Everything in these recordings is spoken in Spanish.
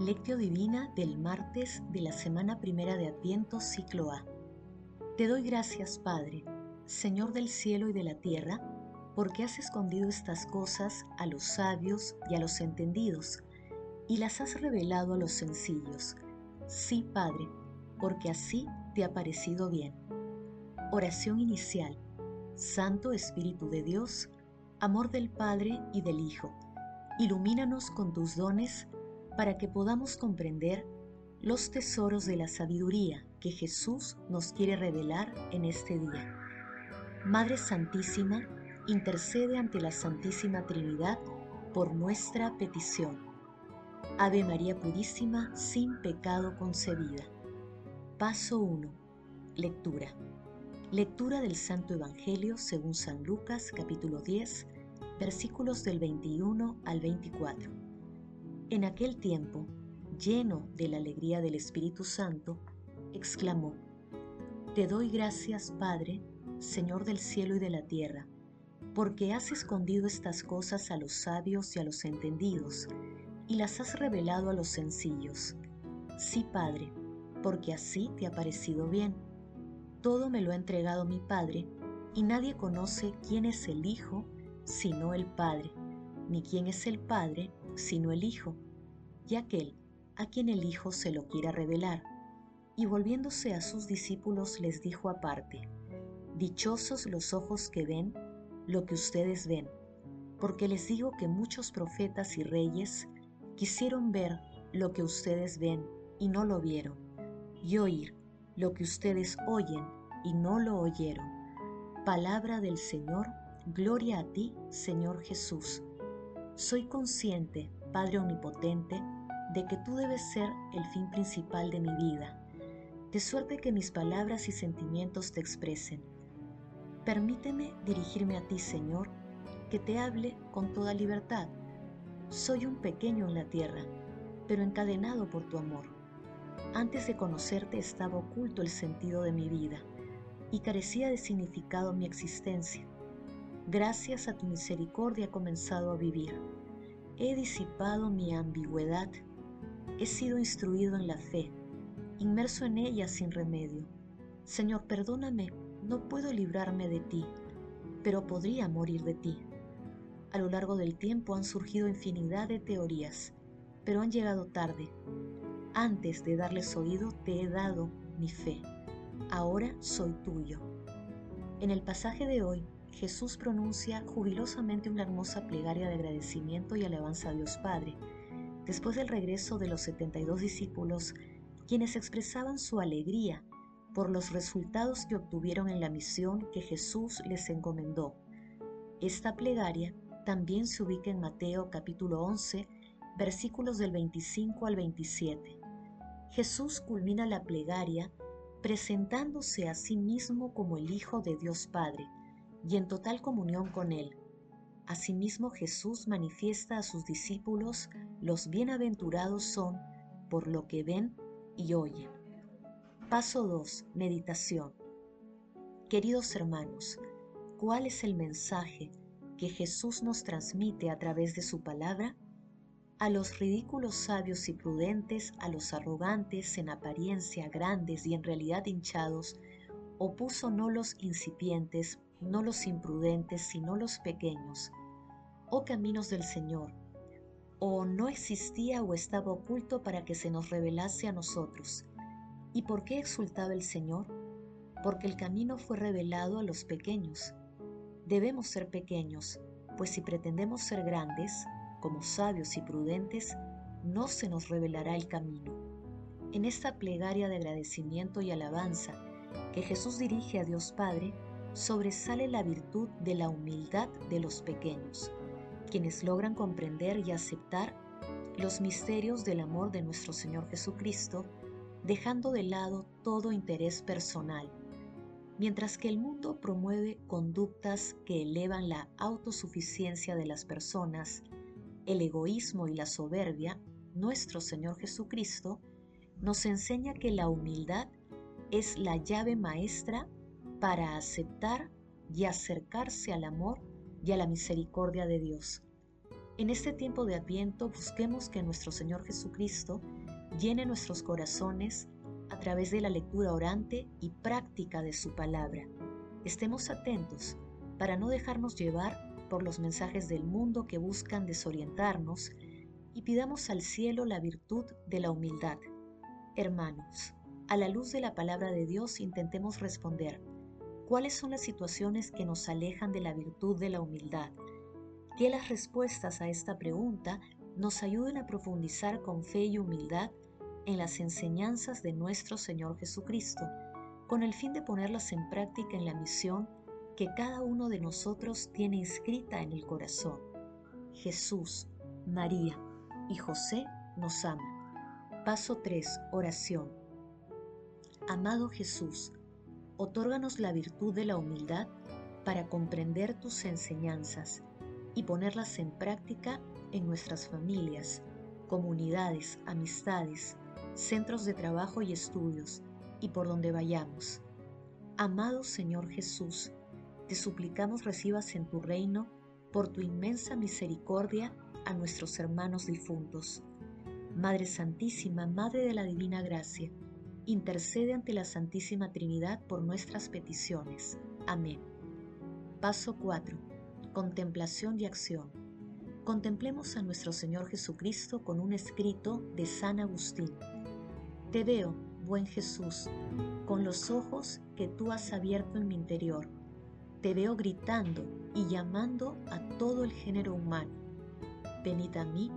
Lectio Divina del martes de la semana primera de Adviento, ciclo A. Te doy gracias, Padre, Señor del cielo y de la tierra, porque has escondido estas cosas a los sabios y a los entendidos, y las has revelado a los sencillos. Sí, Padre, porque así te ha parecido bien. Oración inicial. Santo Espíritu de Dios, amor del Padre y del Hijo, ilumínanos con tus dones para que podamos comprender los tesoros de la sabiduría que Jesús nos quiere revelar en este día. Madre Santísima, intercede ante la Santísima Trinidad por nuestra petición. Ave María Purísima, sin pecado concebida. Paso 1. Lectura. Lectura del Santo Evangelio según San Lucas capítulo 10, versículos del 21 al 24. En aquel tiempo, lleno de la alegría del Espíritu Santo, exclamó, Te doy gracias, Padre, Señor del cielo y de la tierra, porque has escondido estas cosas a los sabios y a los entendidos, y las has revelado a los sencillos. Sí, Padre, porque así te ha parecido bien. Todo me lo ha entregado mi Padre, y nadie conoce quién es el Hijo sino el Padre, ni quién es el Padre sino el Hijo, y aquel a quien el Hijo se lo quiera revelar. Y volviéndose a sus discípulos les dijo aparte, Dichosos los ojos que ven lo que ustedes ven, porque les digo que muchos profetas y reyes quisieron ver lo que ustedes ven y no lo vieron, y oír lo que ustedes oyen y no lo oyeron. Palabra del Señor, gloria a ti, Señor Jesús. Soy consciente, Padre Omnipotente, de que tú debes ser el fin principal de mi vida, de suerte que mis palabras y sentimientos te expresen. Permíteme dirigirme a ti, Señor, que te hable con toda libertad. Soy un pequeño en la tierra, pero encadenado por tu amor. Antes de conocerte estaba oculto el sentido de mi vida y carecía de significado mi existencia Gracias a tu misericordia he comenzado a vivir. He disipado mi ambigüedad. He sido instruido en la fe, inmerso en ella sin remedio. Señor, perdóname, no puedo librarme de ti, pero podría morir de ti. A lo largo del tiempo han surgido infinidad de teorías, pero han llegado tarde. Antes de darles oído te he dado mi fe. Ahora soy tuyo. En el pasaje de hoy Jesús pronuncia jubilosamente una hermosa plegaria de agradecimiento y alabanza a Dios Padre, después del regreso de los 72 discípulos, quienes expresaban su alegría por los resultados que obtuvieron en la misión que Jesús les encomendó. Esta plegaria también se ubica en Mateo capítulo 11, versículos del 25 al 27. Jesús culmina la plegaria presentándose a sí mismo como el Hijo de Dios Padre, y en total comunión con Él. Asimismo Jesús manifiesta a sus discípulos los bienaventurados son por lo que ven y oyen. Paso 2. Meditación. Queridos hermanos, ¿cuál es el mensaje que Jesús nos transmite a través de su palabra? A los ridículos sabios y prudentes, a los arrogantes en apariencia grandes y en realidad hinchados, opuso no los incipientes, no los imprudentes, sino los pequeños. Oh caminos del Señor, o no existía o estaba oculto para que se nos revelase a nosotros. ¿Y por qué exultaba el Señor? Porque el camino fue revelado a los pequeños. Debemos ser pequeños, pues si pretendemos ser grandes, como sabios y prudentes, no se nos revelará el camino. En esta plegaria de agradecimiento y alabanza que Jesús dirige a Dios Padre, sobresale la virtud de la humildad de los pequeños, quienes logran comprender y aceptar los misterios del amor de nuestro Señor Jesucristo, dejando de lado todo interés personal, mientras que el mundo promueve conductas que elevan la autosuficiencia de las personas, el egoísmo y la soberbia, nuestro Señor Jesucristo nos enseña que la humildad es la llave maestra para aceptar y acercarse al amor y a la misericordia de Dios. En este tiempo de Adviento busquemos que nuestro Señor Jesucristo llene nuestros corazones a través de la lectura orante y práctica de su palabra. Estemos atentos para no dejarnos llevar por los mensajes del mundo que buscan desorientarnos y pidamos al cielo la virtud de la humildad. Hermanos, a la luz de la palabra de Dios intentemos responder cuáles son las situaciones que nos alejan de la virtud de la humildad. Que las respuestas a esta pregunta nos ayuden a profundizar con fe y humildad en las enseñanzas de nuestro Señor Jesucristo, con el fin de ponerlas en práctica en la misión que cada uno de nosotros tiene inscrita en el corazón. Jesús, María y José nos aman. Paso 3. Oración. Amado Jesús, otórganos la virtud de la humildad para comprender tus enseñanzas y ponerlas en práctica en nuestras familias, comunidades, amistades, centros de trabajo y estudios, y por donde vayamos. Amado Señor Jesús, te suplicamos recibas en tu reino, por tu inmensa misericordia, a nuestros hermanos difuntos. Madre Santísima, Madre de la Divina Gracia, intercede ante la Santísima Trinidad por nuestras peticiones. Amén. Paso 4. Contemplación y acción. Contemplemos a nuestro Señor Jesucristo con un escrito de San Agustín. Te veo, buen Jesús, con los ojos que tú has abierto en mi interior. Te veo gritando y llamando a todo el género humano. Venid a mí,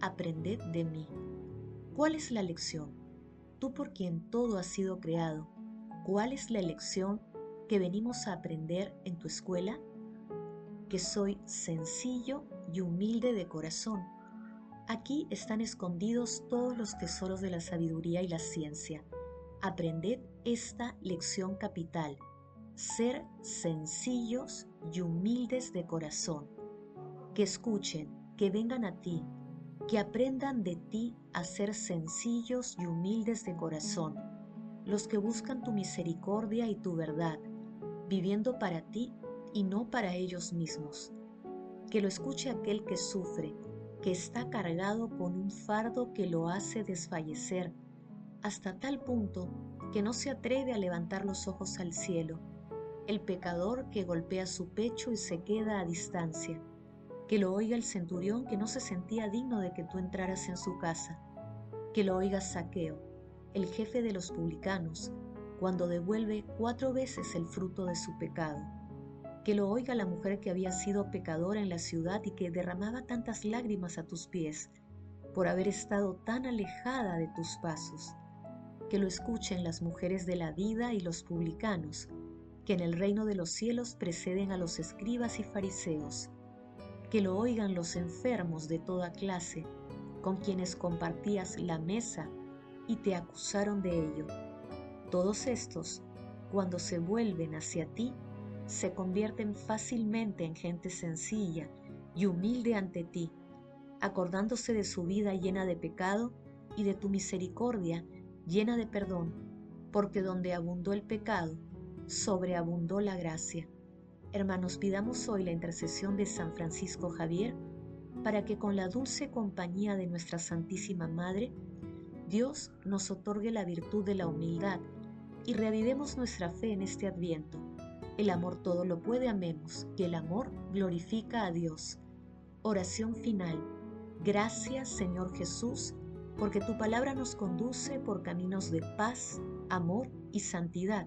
aprended de mí. ¿Cuál es la lección? Tú por quien todo ha sido creado, ¿cuál es la lección que venimos a aprender en tu escuela? Que soy sencillo y humilde de corazón Aquí están escondidos todos los tesoros de la sabiduría y la ciencia. Aprended esta lección capital, ser sencillos y humildes de corazón. Que escuchen, que vengan a ti, que aprendan de ti a ser sencillos y humildes de corazón, los que buscan tu misericordia y tu verdad, viviendo para ti y no para ellos mismos. Que lo escuche aquel que sufre, que está cargado con un fardo que lo hace desfallecer, hasta tal punto que no se atreve a levantar los ojos al cielo, el pecador que golpea su pecho y se queda a distancia, que lo oiga el centurión que no se sentía digno de que tú entraras en su casa, que lo oiga Saqueo, el jefe de los publicanos, cuando devuelve cuatro veces el fruto de su pecado que lo oiga la mujer que había sido pecadora en la ciudad y que derramaba tantas lágrimas a tus pies por haber estado tan alejada de tus pasos. Que lo escuchen las mujeres de la vida y los publicanos, que en el reino de los cielos preceden a los escribas y fariseos. Que lo oigan los enfermos de toda clase, con quienes compartías la mesa y te acusaron de ello. Todos estos, cuando se vuelven hacia ti, se convierten fácilmente en gente sencilla y humilde ante ti, acordándose de su vida llena de pecado y de tu misericordia llena de perdón, porque donde abundó el pecado, sobreabundó la gracia. Hermanos, pidamos hoy la intercesión de San Francisco Javier para que con la dulce compañía de nuestra Santísima Madre, Dios nos otorgue la virtud de la humildad y reavivemos nuestra fe en este adviento el amor todo lo puede, amemos, que el amor glorifica a Dios. Oración final. Gracias, Señor Jesús, porque tu palabra nos conduce por caminos de paz, amor y santidad.